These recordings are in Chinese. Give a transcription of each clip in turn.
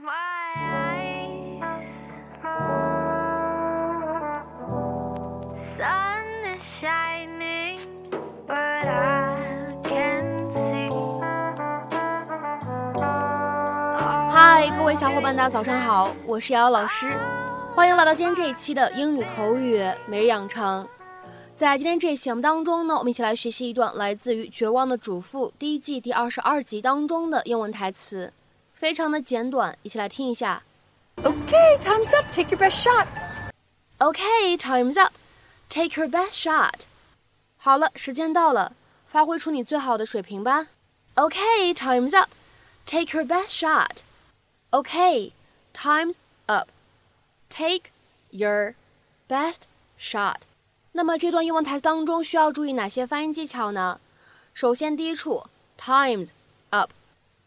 嗨，各位小伙伴，大家早上好，我是瑶瑶老师，欢迎来到今天这一期的英语口语每日养成。在今天这期节目当中呢，我们一起来学习一段来自于《绝望的主妇》第一季第二十二集当中的英文台词，非常的简短，一起来听一下。Okay, time's up. Take your best shot. Okay, time's up. Take your best shot. 好了，时间到了，发挥出你最好的水平吧。Okay, time's up. Take your best shot. Okay, time's up. Take your best shot. 那么这段英文台词当中需要注意哪些发音技巧呢？首先，第一处 times up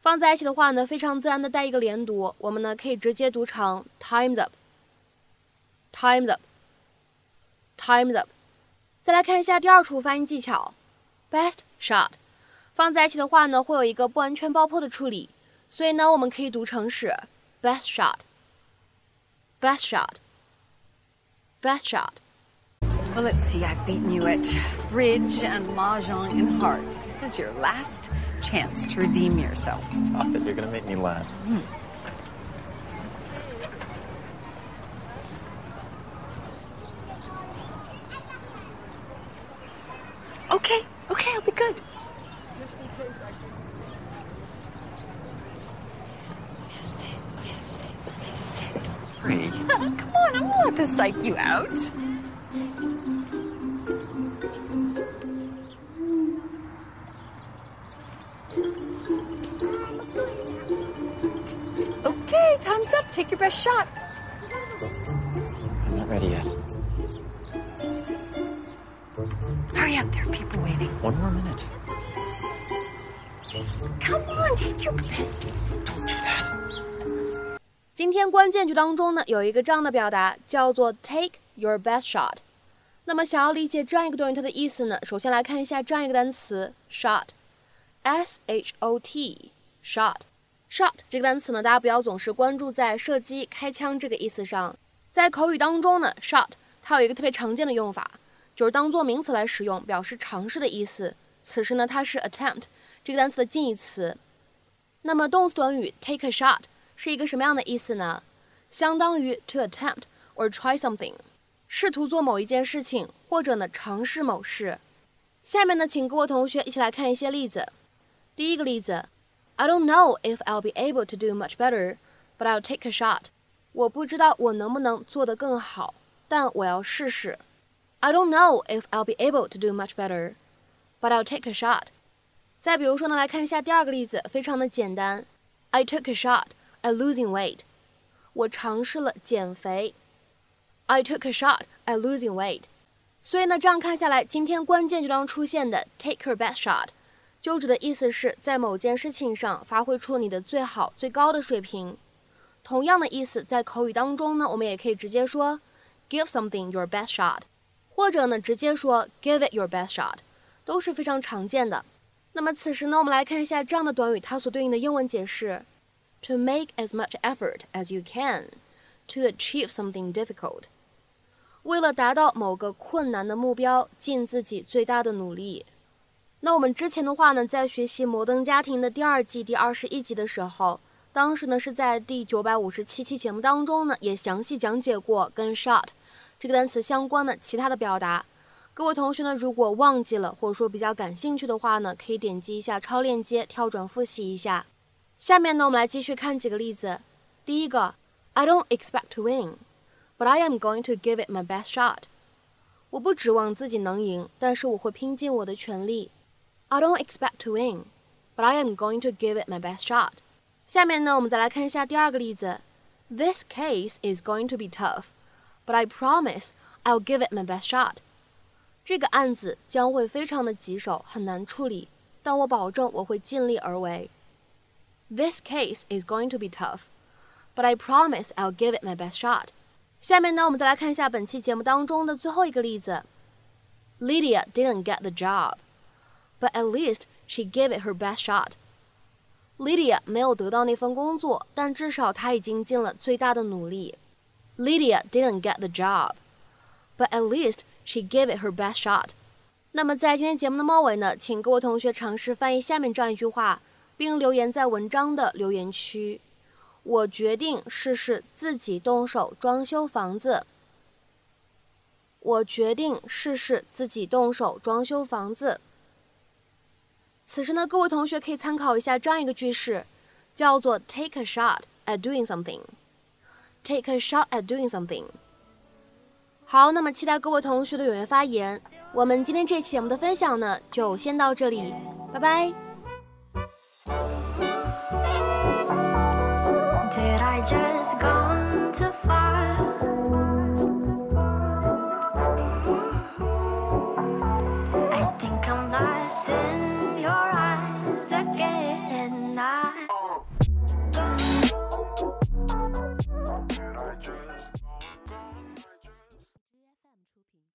放在一起的话呢，非常自然的带一个连读，我们呢可以直接读成 times up，times up，times up。再来看一下第二处发音技巧，best shot 放在一起的话呢，会有一个不完全爆破的处理，所以呢，我们可以读成是 best shot，best shot，best shot。Well, let's see. I've beaten you at bridge and mahjong and hearts. This is your last chance to redeem yourself. Stop it. You're going to make me laugh. Hmm. Okay, okay, I'll be good. Yes, sit, yes, sit, yes, sit. Come on, I'm allowed to psych you out. Take your best shot. I'm not ready yet. Hurry up, there are people waiting. One more minute. Come on, take your best. Don't do that. 今天关键句当中呢，有一个这样的表达叫做 take your best shot。那么想要理解这样一个短语它的意思呢，首先来看一下这样一个单词 shot，s h o t，shot。shot Shot 这个单词呢，大家不要总是关注在射击、开枪这个意思上，在口语当中呢，shot 它有一个特别常见的用法，就是当做名词来使用，表示尝试的意思。此时呢，它是 attempt 这个单词的近义词。那么动词短语 take a shot 是一个什么样的意思呢？相当于 to attempt or try something，试图做某一件事情，或者呢尝试某事。下面呢，请各位同学一起来看一些例子。第一个例子。I don't know if I'll be able to do much better, but I'll take a shot. 我不知道我能不能做得更好，但我要试试。I don't know if I'll be able to do much better, but I'll take a shot. 再比如说呢，来看一下第二个例子，非常的简单。I took a shot at losing weight. 我尝试了减肥。I took a shot at losing weight. 所以呢，这样看下来，今天关键句当中出现的 take your best shot。 就职的意思是在某件事情上发挥出你的最好、最高的水平。同样的意思，在口语当中呢，我们也可以直接说 give something your best shot，或者呢直接说 give it your best shot，都是非常常见的。那么此时呢，我们来看一下这样的短语它所对应的英文解释：to make as much effort as you can to achieve something difficult。为了达到某个困难的目标，尽自己最大的努力。那我们之前的话呢，在学习《摩登家庭》的第二季第二十一集的时候，当时呢是在第九百五十七期节目当中呢，也详细讲解过跟 shot 这个单词相关的其他的表达。各位同学呢，如果忘记了或者说比较感兴趣的话呢，可以点击一下超链接跳转复习一下。下面呢，我们来继续看几个例子。第一个，I don't expect to win，but I am going to give it my best shot。我不指望自己能赢，但是我会拼尽我的全力。I don't expect to win, but I am going to give it my best shot. 下面呢，我们再来看一下第二个例子。This case is going to be tough, but I promise I'll give it my best shot. 这个案子将会非常的棘手，很难处理，但我保证我会尽力而为。This case is going to be tough, but I promise I'll give it my best shot. 下面呢，我们再来看一下本期节目当中的最后一个例子。Lydia didn't get the job but at least she gave it her best shot. Lydia 没有得到那份工作，但至少她已经尽了最大的努力。Lydia didn't get the job, but at least she gave it her best shot. 那么在今天节目的末尾呢，请各位同学尝试翻译下面这样一句话，并留言在文章的留言区。我决定试试自己动手装修房子。我决定试试自己动手装修房子。此时呢，各位同学可以参考一下这样一个句式，叫做 “take a shot at doing something”。take a shot at doing something。好，那么期待各位同学的踊跃发言。我们今天这期节目的分享呢，就先到这里，拜拜。Did I just go?